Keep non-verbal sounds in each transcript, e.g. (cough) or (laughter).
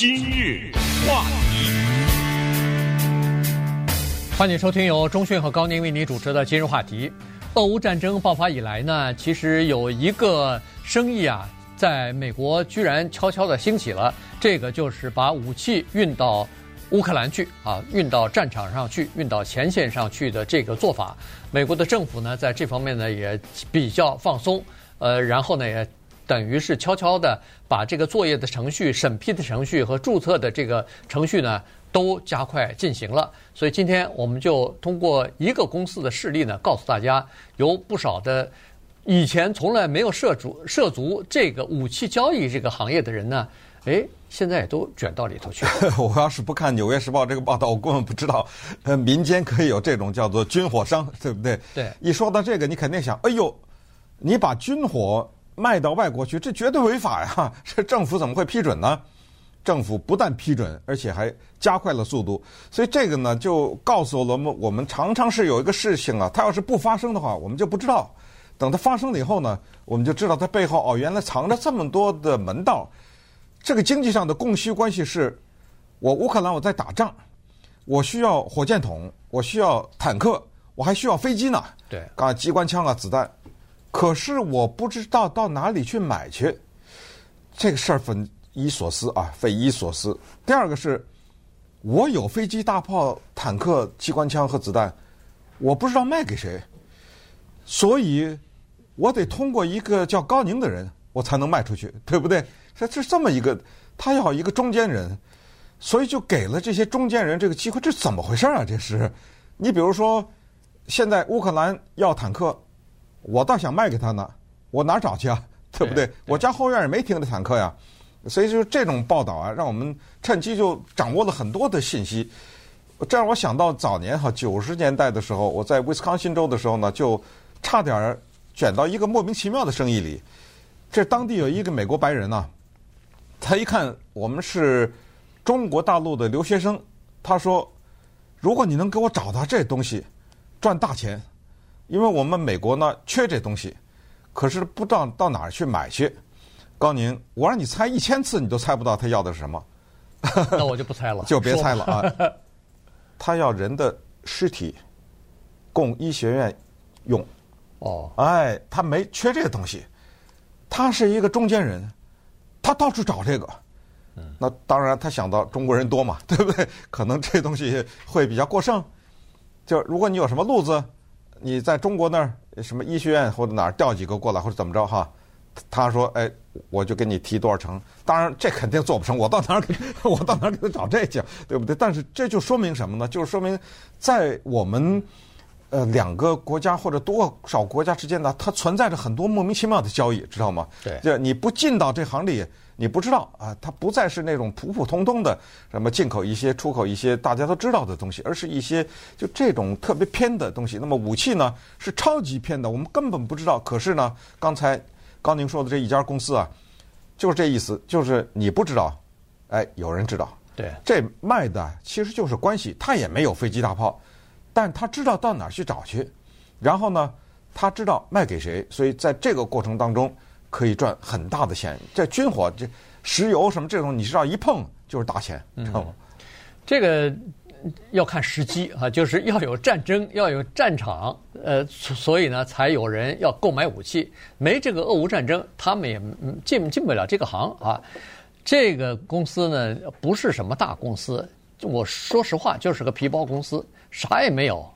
今日话题，欢迎收听由中讯和高宁为你主持的今日话题。俄乌战争爆发以来呢，其实有一个生意啊，在美国居然悄悄地兴起了，这个就是把武器运到乌克兰去啊，运到战场上去，运到前线上去的这个做法。美国的政府呢，在这方面呢也比较放松，呃，然后呢也。等于是悄悄地把这个作业的程序、审批的程序和注册的这个程序呢，都加快进行了。所以今天我们就通过一个公司的事例呢，告诉大家，有不少的以前从来没有涉足涉足这个武器交易这个行业的人呢，哎，现在也都卷到里头去了。我要是不看《纽约时报》这个报道，我根本不知道，呃，民间可以有这种叫做军火商，对不对？对。一说到这个，你肯定想，哎呦，你把军火。卖到外国去，这绝对违法呀！(laughs) 这政府怎么会批准呢？政府不但批准，而且还加快了速度。所以这个呢，就告诉了我们，我们常常是有一个事情啊，它要是不发生的话，我们就不知道；等它发生了以后呢，我们就知道它背后哦，原来藏着这么多的门道。这个经济上的供需关系是：我乌克兰我在打仗，我需要火箭筒，我需要坦克，我还需要飞机呢。对，啊，机关枪啊，子弹。可是我不知道到哪里去买去，这个事儿匪夷所思啊，匪夷所思。第二个是，我有飞机、大炮、坦克、机关枪和子弹，我不知道卖给谁，所以我得通过一个叫高宁的人，我才能卖出去，对不对？这是这么一个，他要一个中间人，所以就给了这些中间人这个机会，这怎么回事啊？这是，你比如说，现在乌克兰要坦克。我倒想卖给他呢，我哪找去啊？(laughs) 对不对？对对，我家后院也没停着坦克呀，所以就是这种报道啊，让我们趁机就掌握了很多的信息。这让我想到早年哈九十年代的时候，我在威斯康辛州的时候呢，就差点卷到一个莫名其妙的生意里。这当地有一个美国白人呢，他一看我们是中国大陆的留学生，他说：“如果你能给我找到这东西，赚大钱。”因为我们美国呢缺这东西，可是不知道到哪儿去买去。高宁，我让你猜一千次，你都猜不到他要的是什么。(laughs) 那我就不猜了，(laughs) 就别猜了啊！(laughs) 他要人的尸体供医学院用。哦，哎，他没缺这个东西，他是一个中间人，他到处找这个。嗯，那当然他想到中国人多嘛，对不对？可能这东西会比较过剩。就如果你有什么路子。你在中国那儿什么医学院或者哪儿调几个过来或者怎么着哈？他说：“哎，我就给你提多少成。当然这肯定做不成，我到哪儿给 (laughs) 我到哪儿给他找这去，对不对？但是这就说明什么呢？就是说明在我们呃两个国家或者多少国家之间呢，它存在着很多莫名其妙的交易，知道吗？对，就你不进到这行里。”你不知道啊，它不再是那种普普通通的什么进口一些、出口一些大家都知道的东西，而是一些就这种特别偏的东西。那么武器呢是超级偏的，我们根本不知道。可是呢，刚才高宁说的这一家公司啊，就是这意思，就是你不知道，哎，有人知道。对，这卖的其实就是关系，他也没有飞机大炮，但他知道到哪儿去找去，然后呢，他知道卖给谁，所以在这个过程当中。可以赚很大的钱，这军火、这石油什么这种，你知道一碰就是大钱，知道吗？这个要看时机啊，就是要有战争，要有战场，呃，所以呢，才有人要购买武器。没这个俄乌战争，他们也进进不了这个行啊。这个公司呢，不是什么大公司，我说实话，就是个皮包公司，啥也没有，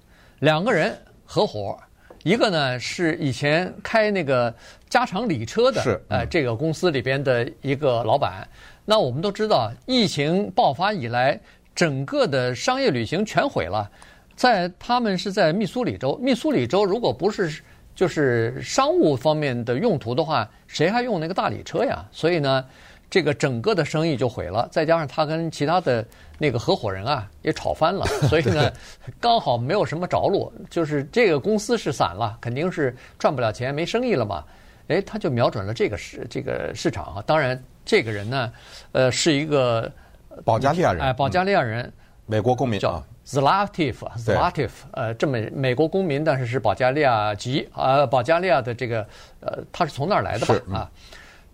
两个人合伙。一个呢是以前开那个加长礼车的，是呃，这个公司里边的一个老板。那我们都知道，疫情爆发以来，整个的商业旅行全毁了。在他们是在密苏里州，密苏里州如果不是就是商务方面的用途的话，谁还用那个大礼车呀？所以呢。这个整个的生意就毁了，再加上他跟其他的那个合伙人啊也吵翻了，所以呢，刚好没有什么着落，就是这个公司是散了，肯定是赚不了钱，没生意了嘛。哎，他就瞄准了这个市这个市场啊。当然，这个人呢，呃，是一个保加利亚人，哎，保加利亚人，嗯、美国公民叫 Zlatif，Zlatif，呃，这么美国公民，但是是保加利亚籍啊、呃，保加利亚的这个呃，他是从那儿来的吧？啊。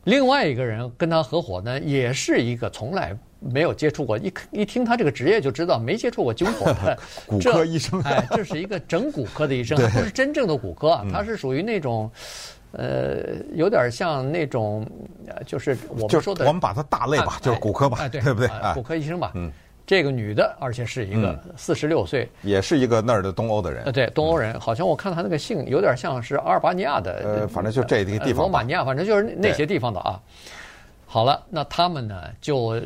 另外一个人跟他合伙呢，也是一个从来没有接触过，一一听他这个职业就知道没接触过军火的 (laughs) 骨科医生。哎，这是一个整骨科的医生，不是真正的骨科，啊，他是属于那种。呃，有点像那种，就是我们说的，我们把它大类吧，就是骨科吧，哎，对不对？骨科医生吧。嗯，这个女的，而且是一个四十六岁，也是一个那儿的东欧的人。呃，对，东欧人，好像我看她那个姓有点像是阿尔巴尼亚的，呃，反正就这个地方，罗马尼亚，反正就是那些地方的啊。好了，那他们呢就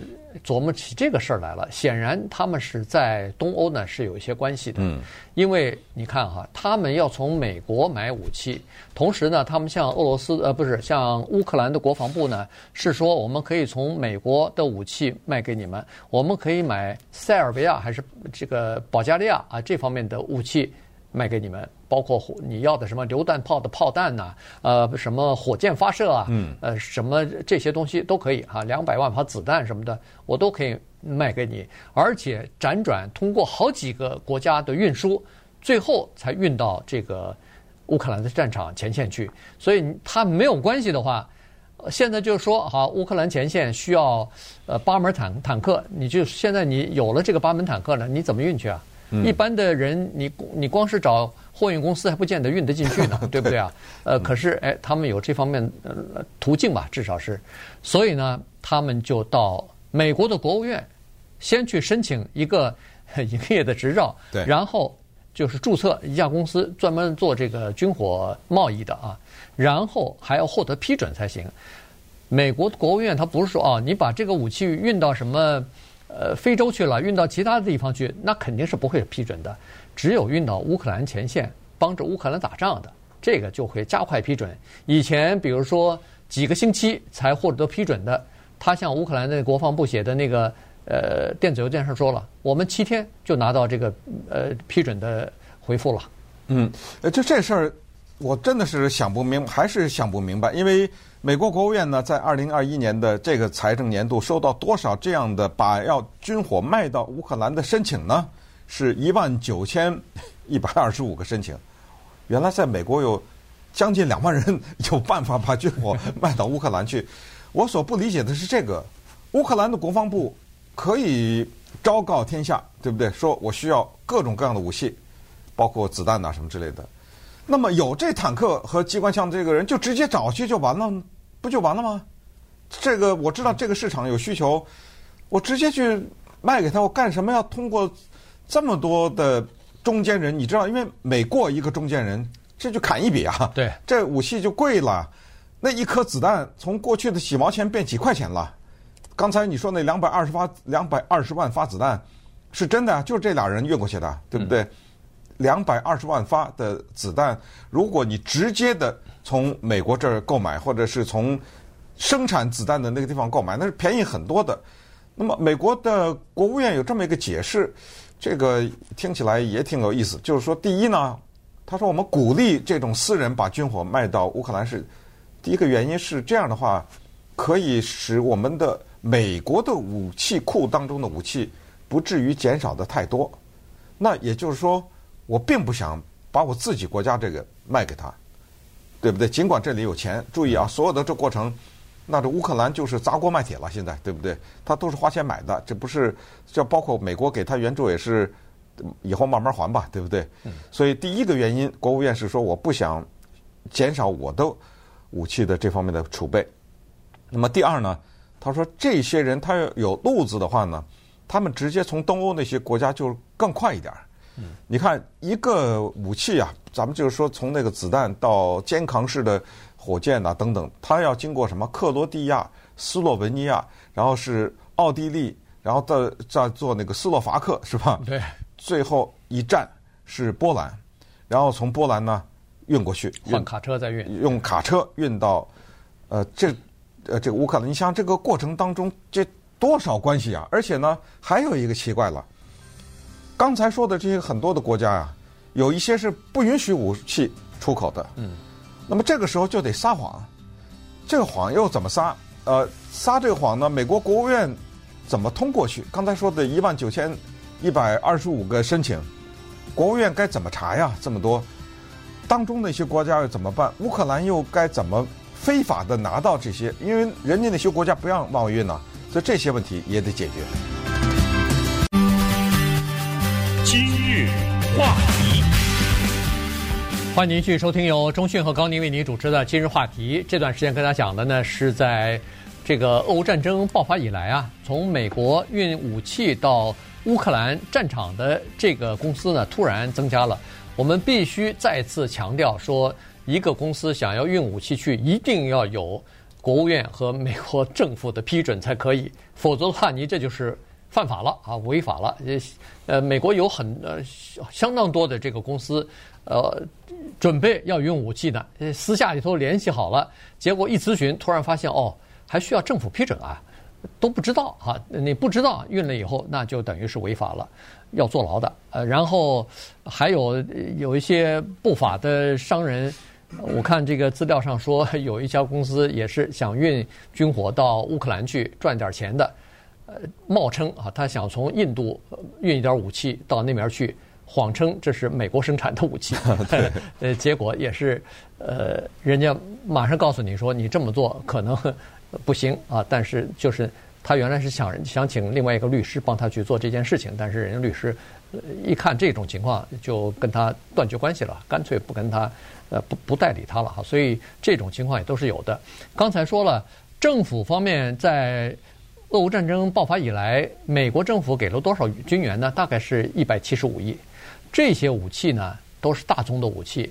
琢磨起这个事儿来了。显然，他们是在东欧呢是有一些关系的。嗯，因为你看哈，他们要从美国买武器，同时呢，他们向俄罗斯呃不是向乌克兰的国防部呢是说，我们可以从美国的武器卖给你们，我们可以买塞尔维亚还是这个保加利亚啊这方面的武器。卖给你们，包括你要的什么榴弹炮的炮弹呐，呃，什么火箭发射啊，嗯，呃，什么这些东西都可以哈，两百万发子弹什么的，我都可以卖给你，而且辗转通过好几个国家的运输，最后才运到这个乌克兰的战场前线去。所以它没有关系的话，现在就是说，哈，乌克兰前线需要呃八门坦坦克，你就现在你有了这个八门坦克了，你怎么运去啊？一般的人，你你光是找货运公司还不见得运得进去呢，(laughs) 对不对啊？呃，可是哎，他们有这方面呃途径吧，至少是，所以呢，他们就到美国的国务院，先去申请一个 (laughs) 营业的执照，对，然后就是注册一家公司，专门做这个军火贸易的啊，然后还要获得批准才行。美国国务院他不是说啊，你把这个武器运到什么？呃，非洲去了，运到其他的地方去，那肯定是不会批准的。只有运到乌克兰前线，帮着乌克兰打仗的，这个就会加快批准。以前比如说几个星期才获得批准的，他向乌克兰的国防部写的那个呃电子邮件上说了，我们七天就拿到这个呃批准的回复了。嗯，就这事儿，我真的是想不明，还是想不明白，因为。美国国务院呢，在二零二一年的这个财政年度收到多少这样的把要军火卖到乌克兰的申请呢？是一万九千一百二十五个申请。原来在美国有将近两万人有办法把军火卖到乌克兰去。我所不理解的是这个，乌克兰的国防部可以昭告天下，对不对？说我需要各种各样的武器，包括子弹呐什么之类的。那么有这坦克和机关枪的这个人就直接找去就完了，不就完了吗？这个我知道这个市场有需求，我直接去卖给他，我干什么要通过这么多的中间人？你知道，因为每过一个中间人，这就砍一笔啊。对，这武器就贵了。那一颗子弹从过去的几毛钱变几块钱了。刚才你说那两百二十发、两百二十万发子弹是真的啊，就是这俩人运过去的，对不对？嗯两百二十万发的子弹，如果你直接的从美国这儿购买，或者是从生产子弹的那个地方购买，那是便宜很多的。那么美国的国务院有这么一个解释，这个听起来也挺有意思。就是说，第一呢，他说我们鼓励这种私人把军火卖到乌克兰是第一个原因是这样的话，可以使我们的美国的武器库当中的武器不至于减少的太多。那也就是说。我并不想把我自己国家这个卖给他，对不对？尽管这里有钱，注意啊，所有的这过程，那这乌克兰就是砸锅卖铁了，现在对不对？他都是花钱买的，这不是，这包括美国给他援助也是，以后慢慢还吧，对不对？所以第一个原因，国务院是说我不想减少我的武器的这方面的储备。那么第二呢，他说这些人他要有路子的话呢，他们直接从东欧那些国家就更快一点。嗯，你看一个武器啊，咱们就是说从那个子弹到肩扛式的火箭呐等等，它要经过什么克罗地亚、斯洛文尼亚，然后是奥地利，然后再再做那个斯洛伐克，是吧？对。最后一站是波兰，然后从波兰呢运过去，换卡车再运，用卡车运到呃这呃这个乌克兰。你像这个过程当中这多少关系啊？而且呢还有一个奇怪了。刚才说的这些很多的国家呀、啊，有一些是不允许武器出口的。嗯，那么这个时候就得撒谎，这个谎又怎么撒？呃，撒这个谎呢？美国国务院怎么通过去？刚才说的一万九千一百二十五个申请，国务院该怎么查呀？这么多当中的一些国家又怎么办？乌克兰又该怎么非法的拿到这些？因为人家那些国家不让贸易运呢，所以这些问题也得解决。话题，欢迎您继续收听由中讯和高宁为您主持的《今日话题》。这段时间跟大家讲的呢，是在这个俄乌战争爆发以来啊，从美国运武器到乌克兰战场的这个公司呢，突然增加了。我们必须再次强调说，一个公司想要运武器去，一定要有国务院和美国政府的批准才可以，否则的话，你这就是。犯法了啊，违法了。呃，美国有很呃相当多的这个公司，呃，准备要运武器的，私下里头联系好了，结果一咨询，突然发现哦，还需要政府批准啊，都不知道、啊，你不知道运了以后，那就等于是违法了，要坐牢的。呃，然后还有有一些不法的商人，我看这个资料上说，有一家公司也是想运军火到乌克兰去赚点钱的。冒称啊，他想从印度运一点武器到那边去，谎称这是美国生产的武器。(laughs) (laughs) 呃，结果也是，呃，人家马上告诉你说，你这么做可能不行啊。但是就是他原来是想想请另外一个律师帮他去做这件事情，但是人家律师一看这种情况，就跟他断绝关系了，干脆不跟他呃不不代理他了哈。所以这种情况也都是有的。刚才说了，政府方面在。俄乌战争爆发以来，美国政府给了多少军援呢？大概是一百七十五亿。这些武器呢，都是大宗的武器，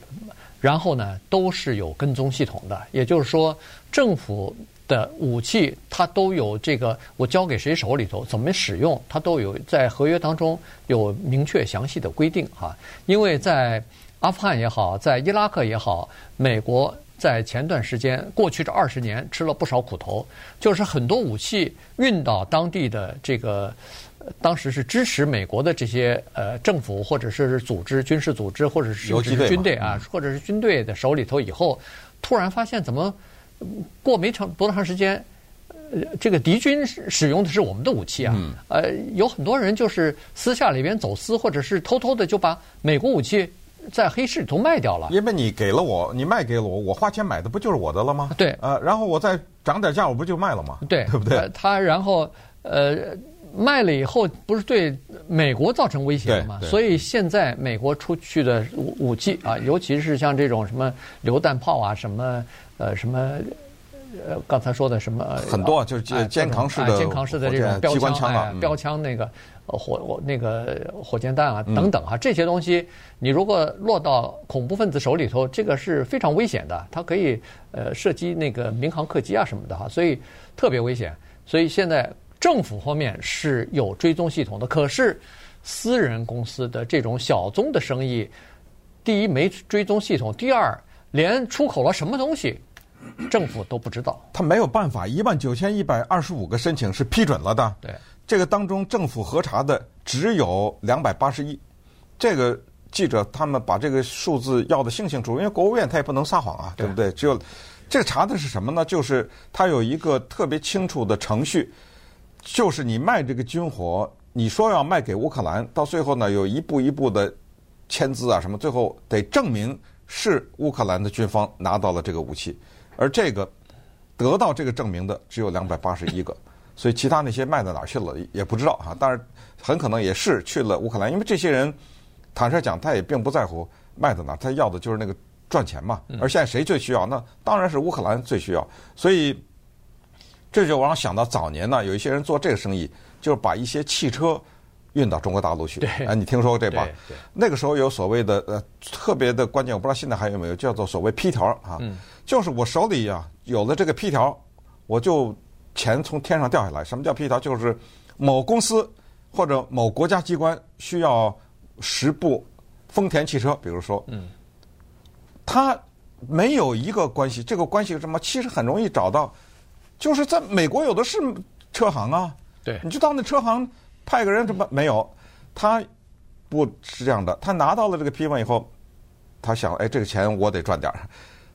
然后呢，都是有跟踪系统的。也就是说，政府的武器它都有这个，我交给谁手里头，怎么使用，它都有在合约当中有明确详细的规定哈。因为在阿富汗也好，在伊拉克也好，美国。在前段时间，过去这二十年吃了不少苦头，就是很多武器运到当地的这个，当时是支持美国的这些呃政府或者是组织、军事组织或者是军队啊，或者是军队的手里头以后，突然发现怎么过没长多长时间，呃，这个敌军使用的是我们的武器啊，呃，有很多人就是私下里边走私，或者是偷偷的就把美国武器。在黑市里头卖掉了，因为你给了我，你卖给了我，我花钱买的不就是我的了吗？对，呃，然后我再涨点价，我不就卖了吗？对，对不对？他然后呃卖了以后，不是对美国造成威胁了吗？所以现在美国出去的武武器啊，尤其是像这种什么榴弹炮啊，什么呃什么呃刚才说的什么很多，就是肩扛式的、肩扛式的这种标枪啊，标枪那个。火火那个火箭弹啊等等啊，这些东西你如果落到恐怖分子手里头，这个是非常危险的，它可以呃射击那个民航客机啊什么的哈，所以特别危险。所以现在政府方面是有追踪系统的，可是私人公司的这种小宗的生意，第一没追踪系统，第二连出口了什么东西，政府都不知道。他没有办法，一万九千一百二十五个申请是批准了的。对。这个当中，政府核查的只有两百八十一。这个记者他们把这个数字要的清清楚楚，因为国务院他也不能撒谎啊，对不对？只有这个查的是什么呢？就是他有一个特别清楚的程序，就是你卖这个军火，你说要卖给乌克兰，到最后呢，有一步一步的签字啊什么，最后得证明是乌克兰的军方拿到了这个武器，而这个得到这个证明的只有两百八十一个。所以其他那些卖到哪儿去了也不知道哈，当然很可能也是去了乌克兰，因为这些人坦率讲，他也并不在乎卖到哪儿，他要的就是那个赚钱嘛。而现在谁最需要？那当然是乌克兰最需要。所以这就让我想到早年呢，有一些人做这个生意，就是把一些汽车运到中国大陆去。哎，你听说过这吧？那个时候有所谓的呃特别的关键，我不知道现在还有没有叫做所谓批条啊，就是我手里呀有了这个批条，我就。钱从天上掉下来，什么叫批条？就是某公司或者某国家机关需要十部丰田汽车，比如说，嗯，他没有一个关系，这个关系是什么？其实很容易找到，就是在美国有的是车行啊，对，你就到那车行派个人，怎么没有？他不是这样的，他拿到了这个批文以后，他想，哎，这个钱我得赚点儿，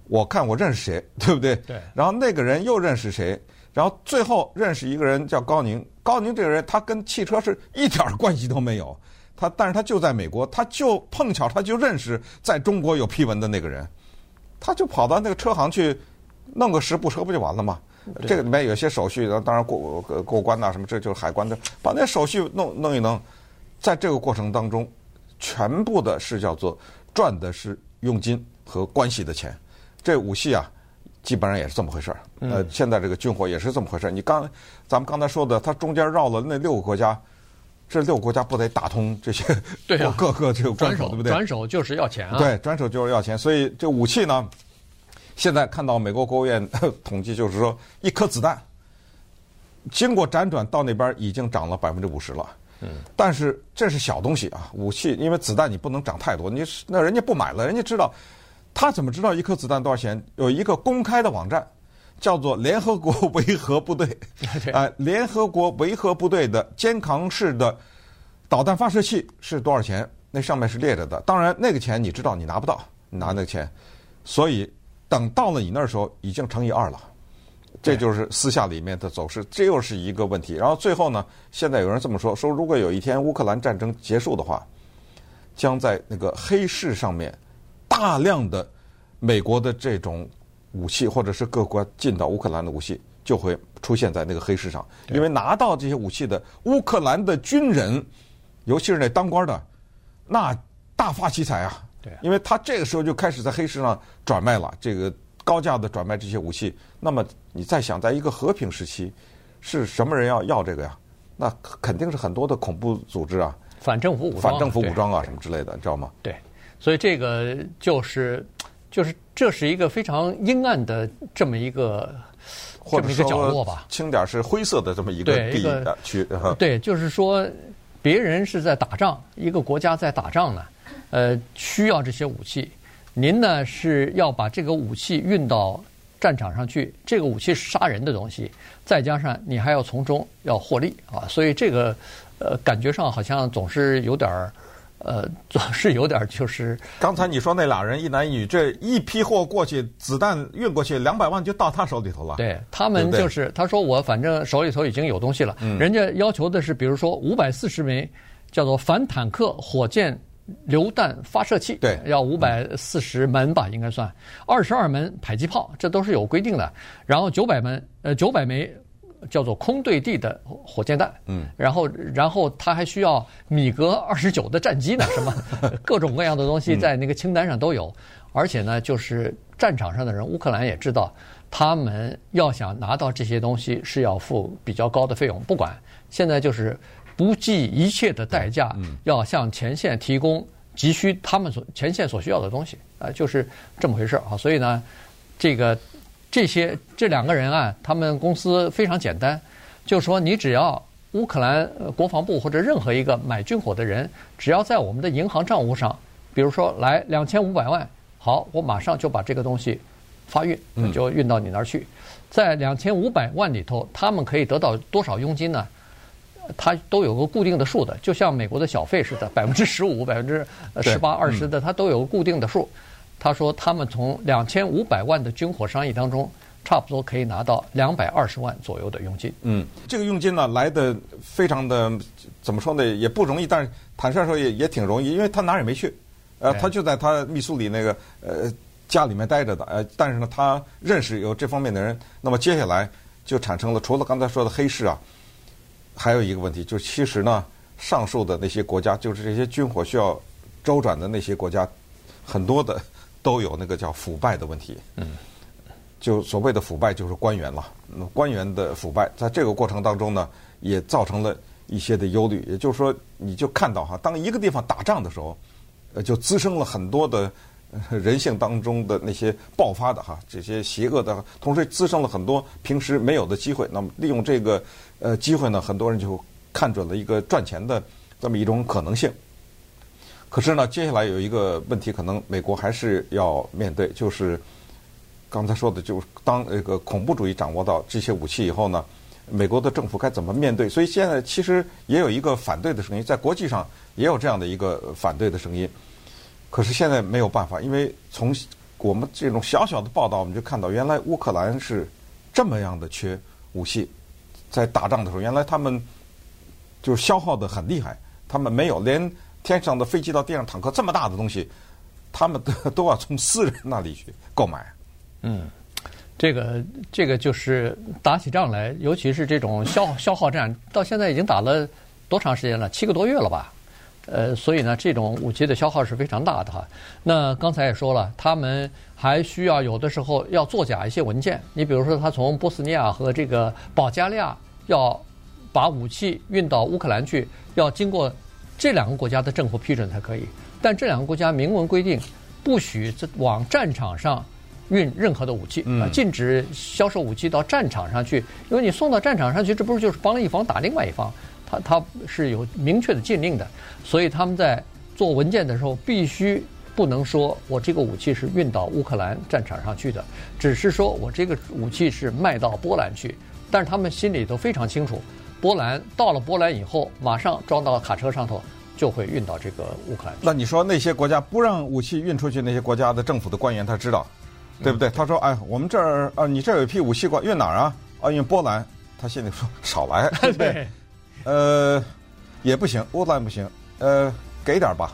我看我认识谁，(laughs) 对不对？对，然后那个人又认识谁？然后最后认识一个人叫高宁，高宁这个人他跟汽车是一点关系都没有，他但是他就在美国，他就碰巧他就认识在中国有批文的那个人，他就跑到那个车行去弄个十部车不就完了吗？这个里面有些手续，当然过过过关呐、啊，什么这就是海关的，把那手续弄弄一弄，在这个过程当中，全部的是叫做赚的是佣金和关系的钱。这武器啊，基本上也是这么回事儿。呃，现在这个军火也是这么回事儿。你刚咱们刚才说的，它中间绕了那六个国家。这六个国家不得打通这些对啊，各个这个关口，对不对？转手就是要钱啊！对，转手就是要钱。所以这武器呢，现在看到美国国务院 (laughs) 统计，就是说一颗子弹经过辗转到那边已经涨了百分之五十了。嗯。但是这是小东西啊，武器因为子弹你不能涨太多，你那人家不买了，人家知道他怎么知道一颗子弹多少钱？有一个公开的网站。叫做联合国维和部队，(laughs) 啊，联合国维和部队的肩扛式的导弹发射器是多少钱？那上面是列着的。当然，那个钱你知道你拿不到，你拿那个钱，所以等到了你那时候已经乘以二了。这就是私下里面的走势，这又是一个问题。然后最后呢，现在有人这么说：说如果有一天乌克兰战争结束的话，将在那个黑市上面大量的美国的这种。武器或者是各国进到乌克兰的武器就会出现在那个黑市上，因为拿到这些武器的乌克兰的军人，尤其是那当官的，那大发其财啊！对，因为他这个时候就开始在黑市上转卖了，这个高价的转卖这些武器。那么你再想，在一个和平时期，是什么人要要这个呀？那肯定是很多的恐怖组织啊，反政府武装、反政府武装啊什么之类的，知道吗？对，所以这个就是。就是这是一个非常阴暗的这么一个这么一个角落吧，轻点是灰色的这么一个地区。对，就是说，别人是在打仗，一个国家在打仗呢，呃，需要这些武器。您呢是要把这个武器运到战场上去，这个武器是杀人的东西，再加上你还要从中要获利啊，所以这个呃感觉上好像总是有点儿。呃，总是有点儿就是。刚才你说那俩人一男一女，这一批货过去，子弹运过去，两百万就到他手里头了。对他们就是，对对他说我反正手里头已经有东西了。嗯。人家要求的是，比如说五百四十枚叫做反坦克火箭榴弹发射器，对，要五百四十门吧，应该算。二十二门迫击炮，这都是有规定的。然后九百门，呃，九百枚。叫做空对地的火箭弹，嗯，然后然后他还需要米格二十九的战机呢，什么 (laughs) 各种各样的东西在那个清单上都有，而且呢，就是战场上的人，乌克兰也知道，他们要想拿到这些东西是要付比较高的费用，不管。现在就是不计一切的代价，要向前线提供急需他们所前线所需要的东西，啊，就是这么回事啊，所以呢，这个。这些这两个人啊，他们公司非常简单，就是说你只要乌克兰国防部或者任何一个买军火的人，只要在我们的银行账户上，比如说来两千五百万，好，我马上就把这个东西发运，就运到你那儿去。在两千五百万里头，他们可以得到多少佣金呢？他都有个固定的数的，就像美国的小费似的，(laughs) 百分之十五、百分之十八、二十的，他都有个固定的数。他说，他们从两千五百万的军火商议当中，差不多可以拿到两百二十万左右的佣金。嗯，这个佣金呢，来的非常的怎么说呢，也不容易，但是坦率说也也挺容易，因为他哪儿也没去，呃，他就在他密苏里那个呃家里面待着的，呃，但是呢，他认识有这方面的人，那么接下来就产生了，除了刚才说的黑市啊，还有一个问题，就是其实呢，上述的那些国家，就是这些军火需要周转的那些国家，很多的。都有那个叫腐败的问题，嗯，就所谓的腐败就是官员了。官员的腐败，在这个过程当中呢，也造成了一些的忧虑。也就是说，你就看到哈，当一个地方打仗的时候，呃，就滋生了很多的人性当中的那些爆发的哈，这些邪恶的，同时滋生了很多平时没有的机会。那么利用这个呃机会呢，很多人就看准了一个赚钱的这么一种可能性。可是呢，接下来有一个问题，可能美国还是要面对，就是刚才说的，就当那个恐怖主义掌握到这些武器以后呢，美国的政府该怎么面对？所以现在其实也有一个反对的声音，在国际上也有这样的一个反对的声音。可是现在没有办法，因为从我们这种小小的报道，我们就看到，原来乌克兰是这么样的缺武器，在打仗的时候，原来他们就消耗的很厉害，他们没有连。天上的飞机到地上坦克这么大的东西，他们都都要从私人那里去购买。嗯，这个这个就是打起仗来，尤其是这种消消耗战，到现在已经打了多长时间了？七个多月了吧？呃，所以呢，这种武器的消耗是非常大的哈。那刚才也说了，他们还需要有的时候要作假一些文件。你比如说，他从波斯尼亚和这个保加利亚要把武器运到乌克兰去，要经过这两个国家的政府批准才可以。但这两个国家明文规定，不许往战场上运任何的武器啊，禁止销售武器到战场上去，因为你送到战场上去，这不是就是帮一方打另外一方？他他是有明确的禁令的，所以他们在做文件的时候，必须不能说我这个武器是运到乌克兰战场上去的，只是说我这个武器是卖到波兰去。但是他们心里都非常清楚，波兰到了波兰以后，马上装到卡车上头，就会运到这个乌克兰。那你说那些国家不让武器运出去，那些国家的政府的官员他知道？对不对？他说：“哎，我们这儿啊，你这儿有一批武器过运哪儿啊？啊，运波兰。”他心里说：“少来，(laughs) 对不对？呃，也不行，波兰不行。呃，给点吧，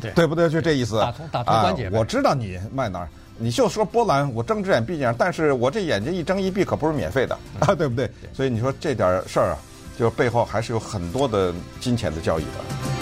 对对不对？就这意思。打通打通关节。我知道你卖哪儿，你就说波兰，我睁只眼闭只眼，但是我这眼睛一睁一闭可不是免费的啊，对不对？所以你说这点事儿啊，就背后还是有很多的金钱的交易的。”